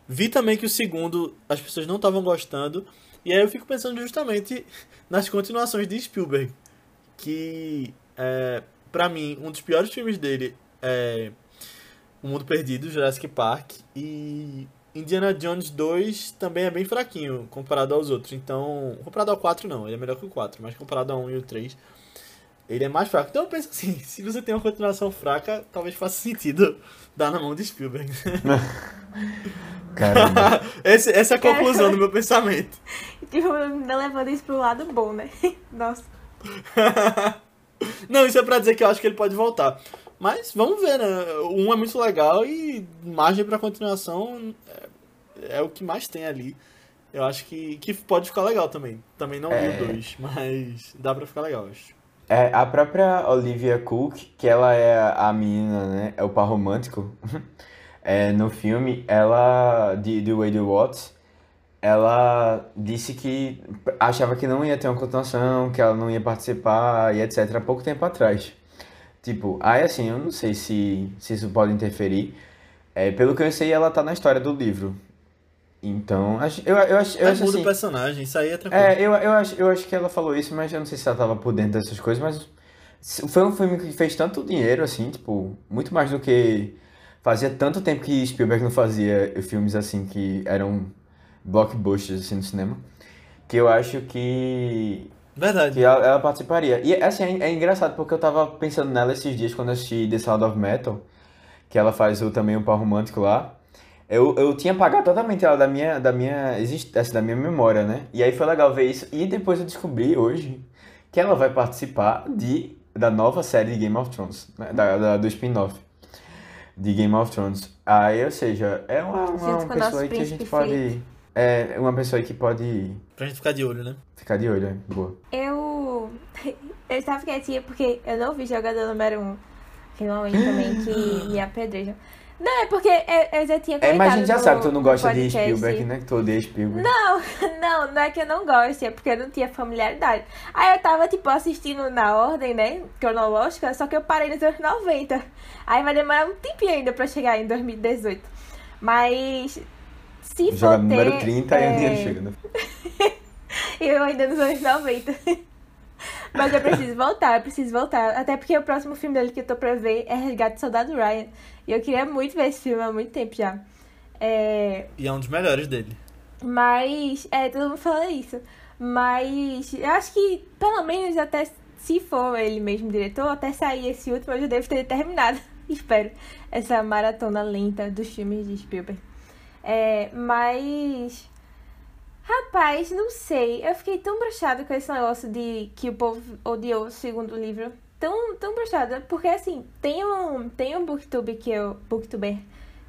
Vi também que o segundo as pessoas não estavam gostando. E aí eu fico pensando justamente nas continuações de Spielberg. Que, é, pra mim, um dos piores filmes dele é O Mundo Perdido, Jurassic Park. E Indiana Jones 2 também é bem fraquinho comparado aos outros. Então, comparado ao 4 não, ele é melhor que o 4. Mas comparado ao 1 e o 3, ele é mais fraco. Então eu penso assim, [laughs] se você tem uma continuação fraca, talvez faça sentido [laughs] dar na mão de Spielberg. [laughs] Caramba. Esse- essa é a conclusão do meu pensamento. Tipo, ainda levando isso pro lado bom, né? Nossa. Não, isso é pra dizer que eu acho que ele pode voltar. Mas vamos ver, né? O um é muito legal e margem pra continuação é, é o que mais tem ali. Eu acho que, que pode ficar legal também. Também não vi É. o dois, mas dá pra ficar legal, eu acho. É, a própria Olivia Cook, que ela é a menina, né? É o par romântico. [laughs] É, no filme, ela, de, de Wade Watts, ela disse que achava que não ia ter uma continuação, que ela não ia participar e etc. há pouco tempo atrás. Tipo, aí assim, eu não sei se, se isso pode interferir. É, pelo que eu sei, ela tá na história do livro. Então, eu, eu, acho, eu É, acho assim. o personagem, isso aí é tranquilo. É, eu, eu, acho, eu acho que ela falou isso, mas eu não sei se ela tava por dentro dessas coisas, mas foi um filme que fez tanto dinheiro, assim, tipo, muito mais do que. Fazia tanto tempo que Spielberg não fazia filmes assim que eram blockbusters assim no cinema. que eu acho que Verdade. que ela, ela participaria. E assim, é, é engraçado porque eu tava pensando nela esses dias quando eu assisti The Sound of Metal, que ela faz o, também um par romântico lá. Eu, eu tinha apagado totalmente ela da minha, da minha existência, da minha memória, né? E aí foi legal ver isso. E depois eu descobri hoje que ela vai participar de, da nova série de Game of Thrones, né? da, da- do spin-off de Game of Thrones. Aí, ou seja, é uma, uma, uma pessoa aí que a gente pode. É uma pessoa aí que pode Pra gente ficar de olho, né? ficar de olho, né? Boa. Eu. [laughs] Eu estava quietinha porque eu não vi jogador número 1. Um, finalmente também que me apedrejam. Não, é porque eu, eu já tinha É, comentado mas a gente já no- sabe que tu não gosta de. Spielberg, né? Que tu odeia Spielberg. Não, [laughs] não, não é que eu não gosto, é porque eu não tinha familiaridade. Aí eu tava, tipo, assistindo na ordem, né, cronológica, só que eu parei nos anos 90. Aí vai demorar um tempinho ainda pra chegar em 2018. Mas, se for Joga ter... número 30 e a é, Aninha chega, né? [laughs] Eu ainda nos anos 90. [laughs] Mas eu preciso voltar, eu preciso voltar. Até porque o próximo filme dele que eu tô pra ver é Resgate do Soldado Ryan. E eu queria muito ver esse filme há muito tempo já. É, E é um dos melhores dele. mas, é, todo mundo fala isso. Mas eu acho que, pelo menos, até se for ele mesmo diretor, até sair esse último, eu já devo ter terminado. [laughs] Espero. Essa maratona lenta dos filmes de Spielberg. É, mas. Rapaz, não sei. Eu fiquei tão broxada com esse negócio de que o povo odiou o segundo livro. Tão, tão broxada. Porque assim, tem um, tem um booktube que eu. Booktuber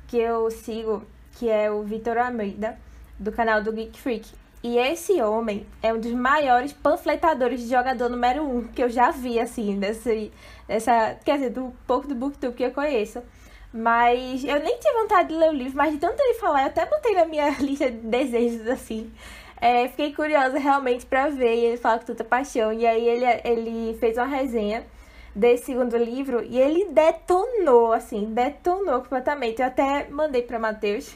que eu sigo, que é o Vitor Almeida, do canal do Geek Freak. E esse homem é um dos maiores panfletadores de jogador número um que eu já vi, assim, desse, dessa. Quer dizer, do pouco do Booktube que eu conheço. Mas eu nem tinha vontade de ler o livro, mas de tanto ele falar, eu até botei na minha [laughs] lista de desejos, assim. É, fiquei curiosa realmente pra ver, e ele fala com tanta paixão. E aí ele, ele fez uma resenha desse segundo livro e ele detonou, assim, detonou completamente. Eu até mandei pra Matheus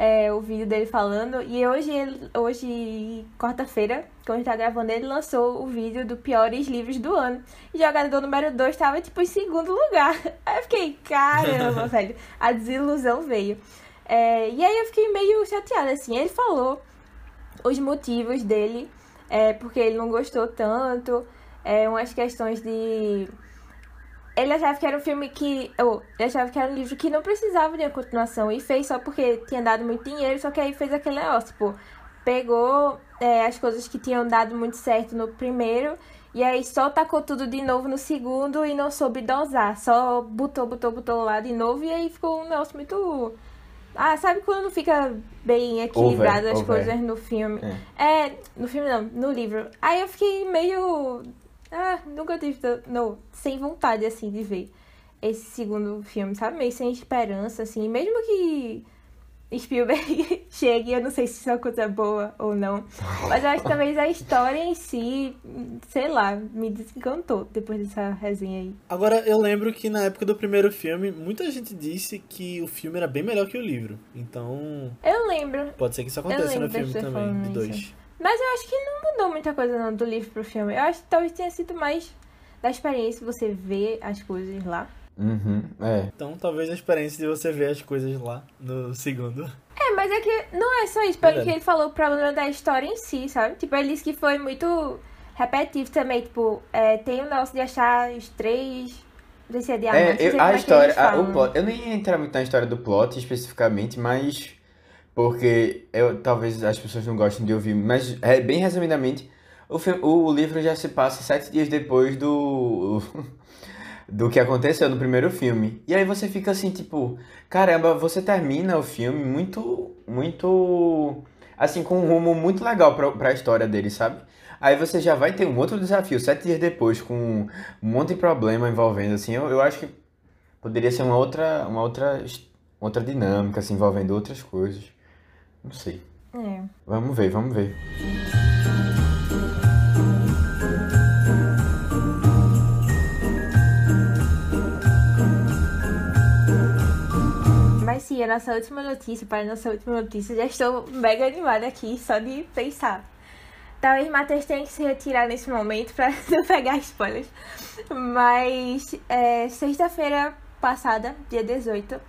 é, o vídeo dele falando. E hoje, hoje quarta-feira, quando a gente tá gravando, ele lançou o vídeo do piores livros do ano. E jogador número 2 tava, tipo, em segundo lugar. [laughs] Aí eu fiquei, caramba, [laughs] velho, a desilusão veio. É, e aí eu fiquei meio chateada, assim. Ele falou os motivos dele, é, porque ele não gostou tanto, é, umas questões de. Ele achava que era um filme que. Ou, ele achava que era um livro que não precisava de uma continuação e fez só porque tinha dado muito dinheiro, só que aí fez aquele negócio, tipo, pegou é, as coisas que tinham dado muito certo no primeiro e aí só tacou tudo de novo no segundo e não soube dosar, só botou, botou, botou lá de novo e aí ficou um negócio muito. Ah, sabe quando não fica bem equilibrado Over, as over. coisas no filme? É, no filme não, no livro. Aí eu fiquei meio. Ah, nunca tive. Não, sem vontade, assim, de ver esse segundo filme, sabe? Meio sem esperança, assim. Mesmo que Spielberg [laughs] chegue, eu não sei se isso é uma coisa boa ou não. Mas eu acho que talvez a história em si, sei lá, me desencantou depois dessa resenha aí. Agora, eu lembro que na época do primeiro filme, muita gente disse que o filme era bem melhor que o livro. Então, Eu lembro. pode ser que isso aconteça no filme também, de dois. isso. Mas eu acho que não mudou muita coisa não, do livro pro filme. Eu acho que talvez tenha sido mais da experiência você ver as coisas lá. Uhum, é. Então, talvez a experiência de você ver as coisas lá no segundo. É, mas é que não é só isso. Pelo que ele falou, o problema da história em si, sabe? Tipo, ele disse que foi muito repetitivo também. Tipo, é, tem o negócio de achar os três. Não sei se é É, diamante. sei eu- a é história, a- o plot, eu nem ia entrar muito na história do plot especificamente, mas porque eu talvez as pessoas não gostem de ouvir, mas é, bem resumidamente, o, filme, o livro já se passa sete dias depois do [laughs] do que aconteceu no primeiro filme. E aí você fica assim, tipo, caramba, você termina o filme muito, muito, assim, com um rumo muito legal pra, pra história dele, sabe? Aí você já vai ter um outro desafio, sete dias depois, com um monte de problema envolvendo, assim, eu, eu acho que poderia ser uma outra, uma outra, outra dinâmica, assim, envolvendo outras coisas. Não sei. É. Vamos ver, vamos ver. Mas sim, a nossa última notícia, para a nossa última notícia, já estou mega animada aqui, só de pensar. Talvez Matheus tenha que se retirar nesse momento para [laughs] não pegar spoilers. Mas é, sexta-feira passada, dia 18,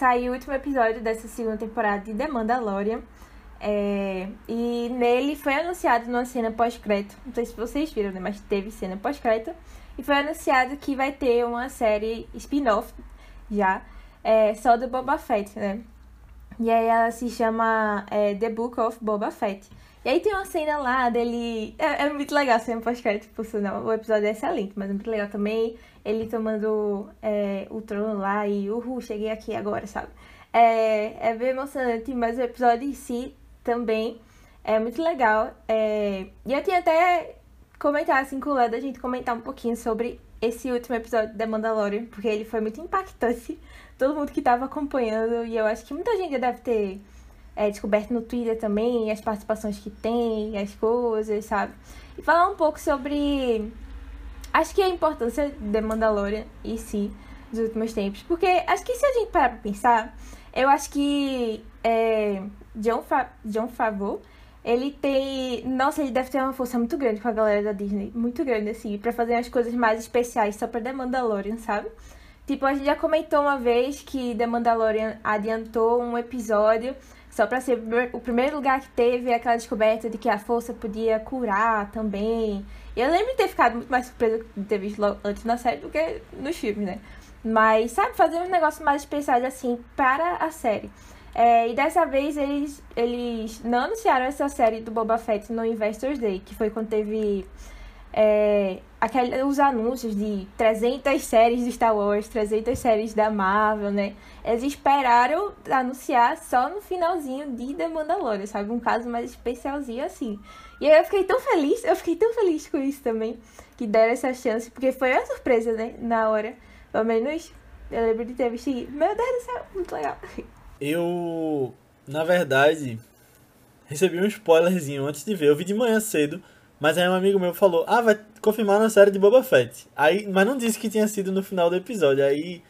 saiu o último episódio dessa segunda temporada de The Mandalorian. É, e nele foi anunciado numa cena pós-crédito. Não sei se vocês viram, né? Mas teve cena pós-crédito. E foi anunciado que vai ter uma série spin-off já, é, só do Boba Fett, né? E aí ela se chama é, The Book of Boba Fett. E aí tem uma cena lá dele. É, é muito legal a cena pós-crédito, por sinal. O episódio é excelente, mas é muito legal também. Ele tomando é, o trono lá e uhul, cheguei aqui agora, sabe? É, é bem emocionante, mas o episódio em si também é muito legal. É... E eu tinha até comentar assim com o Léo, a gente comentar um pouquinho sobre esse último episódio da Mandalorian, porque ele foi muito impactante. [laughs] Todo mundo que tava acompanhando, e eu acho que muita gente deve ter é, descoberto no Twitter também as participações que tem, as coisas, sabe? E falar um pouco sobre. Acho que a importância da Mandalorian em si, dos últimos tempos. Porque acho que se a gente parar pra pensar, eu acho que é, John, Fa John Favreau, ele tem. Nossa, ele deve ter uma força muito grande com a galera da Disney. Muito grande, assim, pra fazer as coisas mais especiais só pra The Mandalorian, sabe? Tipo, a gente já comentou uma vez que The Mandalorian adiantou um episódio só pra ser o primeiro lugar que teve aquela descoberta de que a força podia curar também. Eu lembro de ter ficado muito mais surpresa de ter visto antes na série do que nos filmes, né? Mas, sabe, fazer uns negócios mais especiais assim para a série. É, e dessa vez eles, eles não anunciaram essa série do Boba Fett no Investors Day, que foi quando teve é, os anúncios de 300 séries de Star Wars, 300 séries da Marvel, né? Eles esperaram anunciar só no finalzinho de The Mandalorian, sabe? Um caso mais especialzinho assim. E eu fiquei tão feliz, eu fiquei tão feliz com isso também, que deram essa chance, porque foi uma surpresa, né? Na hora. Pelo menos eu lembro de ter visto meu Deus do céu, muito legal. Eu, na verdade, recebi um spoilerzinho antes de ver. Eu vi de manhã cedo, mas aí um amigo meu falou: "Ah, vai confirmar na série de Boba Fett". Aí, mas não disse que tinha sido no final do episódio. Aí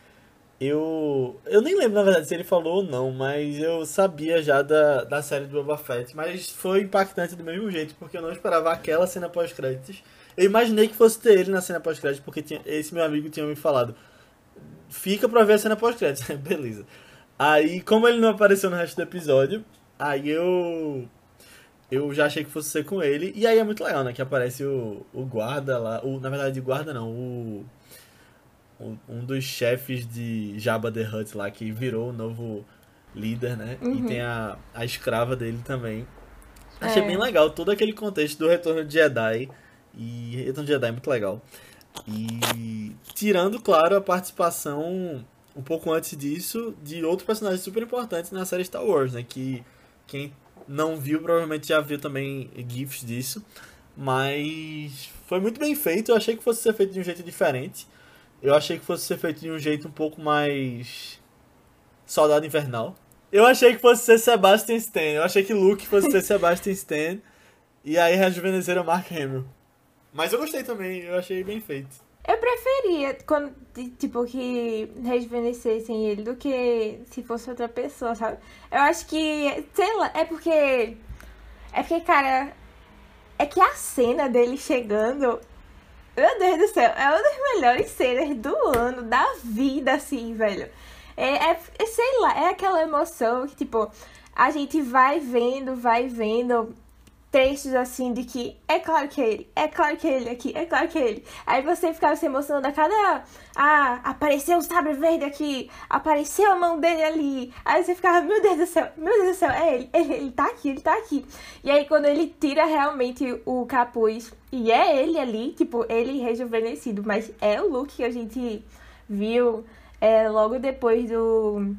eu eu nem lembro na verdade se ele falou ou não, mas eu sabia já da, da série de Boba Fett, mas foi impactante do mesmo jeito, porque eu não esperava aquela cena pós-créditos. Eu imaginei que fosse ter ele na cena pós-créditos, porque tinha, esse meu amigo tinha me falado: "Fica pra ver a cena pós-créditos". [laughs] Beleza. Aí, como ele não apareceu no resto do episódio, aí eu. Eu já achei que fosse ser com ele. E aí é muito legal, né? Que aparece o, o guarda lá. O, na verdade, guarda não. O, um dos chefes de Jabba the Hutt lá, que virou o novo líder, né? E tem a, a escrava dele também. Achei É. bem legal todo aquele contexto do Retorno de Jedi. E Retorno de Jedi é muito legal. E tirando, claro, a participação um pouco antes disso de outro personagem super importante na série Star Wars, né? Que quem não viu provavelmente já viu também GIFs disso. Mas foi muito bem feito. Eu achei que fosse ser feito de um jeito diferente. Eu achei que fosse ser feito de um jeito um pouco mais. Soldado Invernal. Eu achei que fosse ser Sebastian Stan. Eu achei que Luke fosse ser [laughs] Sebastian Stan. E aí rejuvenesceram Mark Hamill. Mas eu gostei também, eu achei bem feito. Eu preferia quando, tipo, que rejuvenescessem ele do que se fosse outra pessoa, sabe? Eu acho que, sei lá, é porque. É porque, cara. É que a cena dele chegando. Meu Deus do céu, é uma das melhores cenas do ano, da vida, assim, velho. É, é, é, sei lá, é aquela emoção que, tipo, a gente vai vendo, vai vendo trechos assim de que é claro que é ele, é claro que é ele aqui, é claro que é ele. Aí você ficava se emocionando a cada. Ah, apareceu o sabre verde aqui, apareceu a mão dele ali. Aí você ficava, meu Deus do céu, meu Deus do céu, é ele, ele, ele tá aqui, ele tá aqui. E aí quando ele tira realmente o capuz e é ele ali, tipo, ele rejuvenescido, mas é o look que a gente viu é, logo depois do.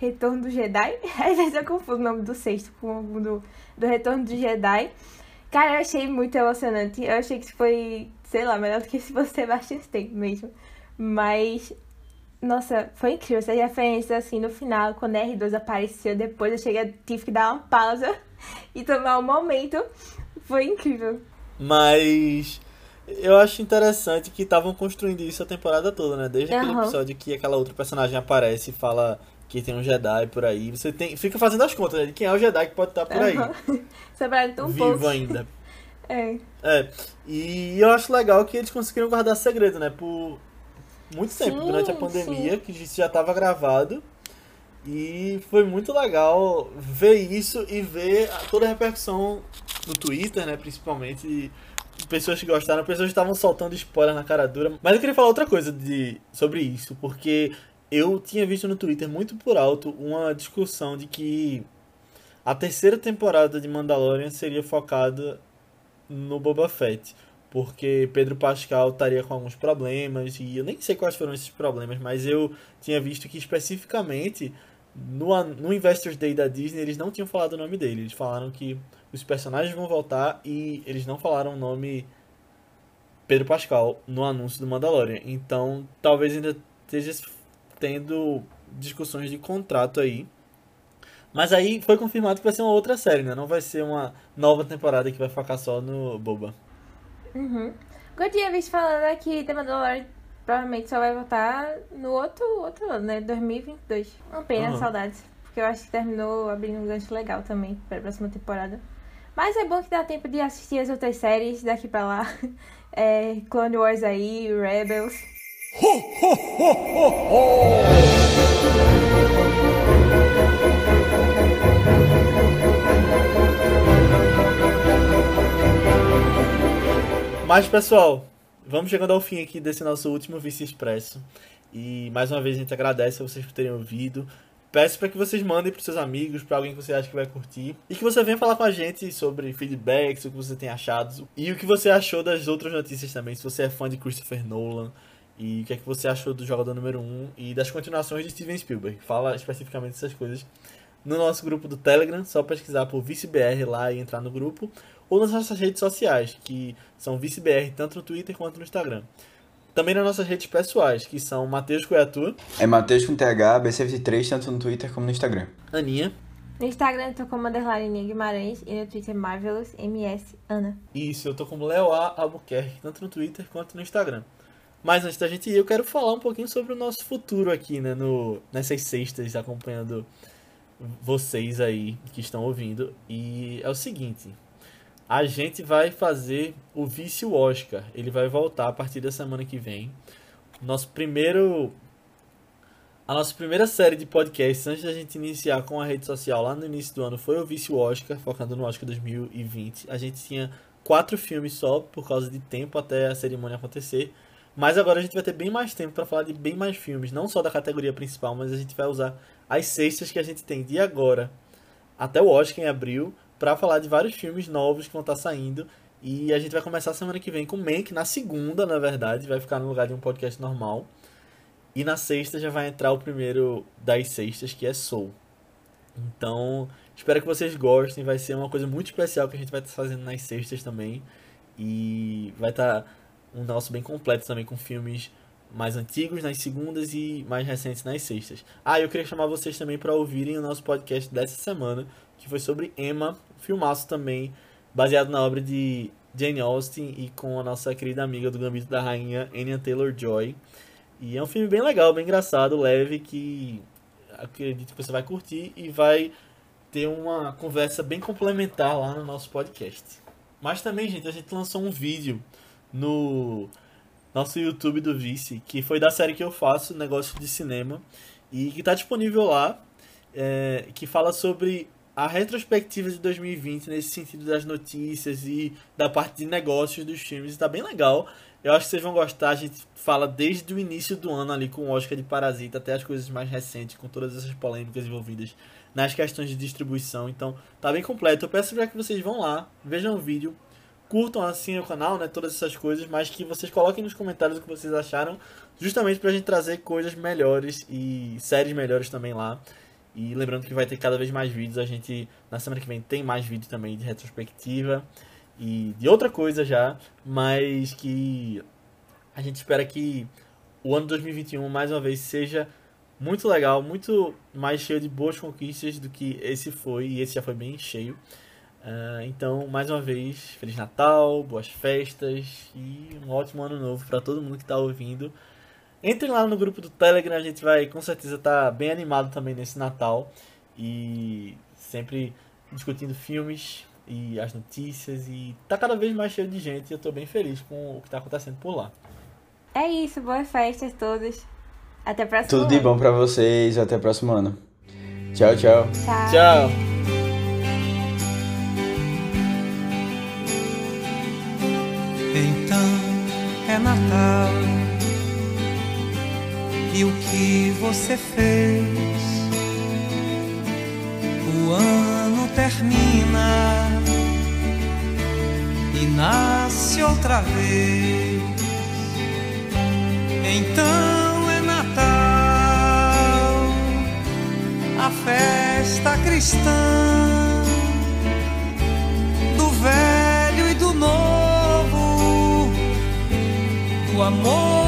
Retorno do Jedi. [laughs] Às vezes eu confundo o nome do sexto com o do, do Retorno do Jedi. Cara, eu achei muito emocionante. Eu achei que foi, sei lá, melhor do que se Sebastian Stan mesmo. Mas, nossa, foi incrível. Essas referências, assim, no final, quando a R2 apareceu, depois eu cheguei, tive que dar uma pausa [laughs] e tomar um momento. Foi incrível. Mas eu acho interessante que estavam construindo isso a temporada toda, né? Desde aquele Aham. episódio que aquela outra personagem aparece e fala que tem um Jedi por aí. Você tem, fica fazendo as contas né, de quem é o Jedi que pode estar por aí, Aham. [laughs] Sobraram tão vivo poucos. ainda. [laughs] É. É, e eu acho legal que eles conseguiram guardar segredo, né? Por muito tempo, Sim, durante a pandemia, que isso já estava gravado. E foi muito legal ver isso e ver toda a repercussão no Twitter, né? Principalmente pessoas que gostaram, pessoas que estavam soltando spoiler na cara dura. Mas eu queria falar outra coisa de, sobre isso, porque eu tinha visto no Twitter muito por alto uma discussão de que a terceira temporada de Mandalorian seria focada no Boba Fett. Porque Pedro Pascal estaria com alguns problemas, e eu nem sei quais foram esses problemas, mas eu tinha visto que especificamente no, no Investors Day da Disney eles não tinham falado o nome dele. Eles falaram que os personagens vão voltar e eles não falaram o nome Pedro Pascal no anúncio do Mandalorian. Então talvez ainda esteja tendo discussões de contrato aí. Mas aí foi confirmado que vai ser uma outra série, né? Não vai ser uma nova temporada que vai focar só no Boba. Uhum. O que eu tinha visto falando é que The Mandalorian provavelmente só vai voltar no outro, outro ano, né? 2022. Uma pena, Aham. saudades. Porque eu acho que terminou abrindo um gancho legal também para a próxima temporada. Mas é bom que dá tempo de assistir as outras séries daqui pra lá. [laughs] É, Clone Wars aí, Rebels. Mas pessoal, vamos chegando ao fim aqui desse nosso último Vice Expresso. E mais uma vez a gente agradece a vocês por terem ouvido. Peço para que vocês mandem para seus amigos, para alguém que você acha que vai curtir. E que você venha falar com a gente sobre feedbacks, o que você tem achado. E o que você achou das outras notícias também. Se você é fã de Christopher Nolan. E o que é que você achou do jogador número 1 e das continuações de Steven Spielberg. Fala especificamente essas coisas no nosso grupo do Telegram. Só pesquisar por ViceBR lá e entrar no grupo. Ou nas nossas redes sociais, que são ViceBR tanto no Twitter quanto no Instagram. Também nas nossas redes pessoais, que são Matheus Coiatu, É Matheus com TH, B73, tanto no Twitter como no Instagram. Aninha. No Instagram eu tô como underline Guimarães e no Twitter Marvelous MS Ana. Isso, eu tô como Leo A. Albuquerque, tanto no Twitter quanto no Instagram. Mas antes da gente ir, eu quero falar um pouquinho sobre o nosso futuro aqui, né? No, nessas sextas, acompanhando vocês aí que estão ouvindo. E é o seguinte. A gente vai fazer o Vício Oscar. Ele vai voltar a partir da semana que vem. Nosso primeiro. A nossa primeira série de podcasts, antes da gente iniciar com a rede social lá no início do ano, foi o Vício Oscar, focando no Oscar 2020. A gente tinha quatro filmes só, por causa de tempo até a cerimônia acontecer. Mas agora a gente vai ter bem mais tempo para falar de bem mais filmes, não só da categoria principal, mas a gente vai usar as sextas que a gente tem de agora até o Oscar em abril para falar de vários filmes novos que vão estar saindo. E a gente vai começar semana que vem com Mank, na segunda, na verdade, vai ficar no lugar de um podcast normal. E na sexta já vai entrar o primeiro das sextas, que é Soul. Então, espero que vocês gostem, vai ser uma coisa muito especial que a gente vai estar fazendo nas sextas também. E vai estar um nosso bem completo também com filmes mais antigos nas segundas e mais recentes nas sextas. Ah, eu queria chamar vocês também para ouvirem o nosso podcast dessa semana, que foi sobre Emma, um filmaço também, baseado na obra de Jane Austen e com a nossa querida amiga do Gambito da Rainha, Anya Taylor-Joy. E é um filme bem legal, bem engraçado, leve, que acredito que você vai curtir e vai ter uma conversa bem complementar lá no nosso podcast. Mas também, gente, a gente lançou um vídeo no nosso YouTube do Vice, que foi da série que eu faço, Negócio de Cinema, e que está disponível lá, é, que fala sobre a retrospectiva de 2020 nesse sentido das notícias e da parte de negócios dos filmes. Está bem legal. Eu acho que vocês vão gostar. A gente fala desde o início do ano ali com o Oscar de Parasita até as coisas mais recentes, com todas essas polêmicas envolvidas nas questões de distribuição. Então, tá bem completo. Eu peço para que vocês vão lá, vejam o vídeo, curtam assim o canal, né, todas essas coisas, mas que vocês coloquem nos comentários o que vocês acharam, justamente pra gente trazer coisas melhores e séries melhores também lá. E lembrando que vai ter cada vez mais vídeos, a gente na semana que vem tem mais vídeo também de retrospectiva e de outra coisa já, mas que a gente espera que o ano 2021 mais uma vez seja muito legal, muito mais cheio de boas conquistas do que esse foi, e esse já foi bem cheio. Uh, então, mais uma vez, Feliz Natal, boas festas e um ótimo ano novo para todo mundo que está ouvindo. Entrem lá no grupo do Telegram, a gente vai com certeza estar tá bem animado também nesse Natal e sempre discutindo filmes e as notícias e tá cada vez mais cheio de gente e eu tô bem feliz com o que tá acontecendo por lá. É isso, boas festas todas. Até a próxima. Tudo ano. de bom para vocês, até o próximo ano. Tchau, tchau. Tchau. tchau. Natal. E o que você fez? O ano termina e nasce outra vez. Então é Natal, a festa cristã do velho. 么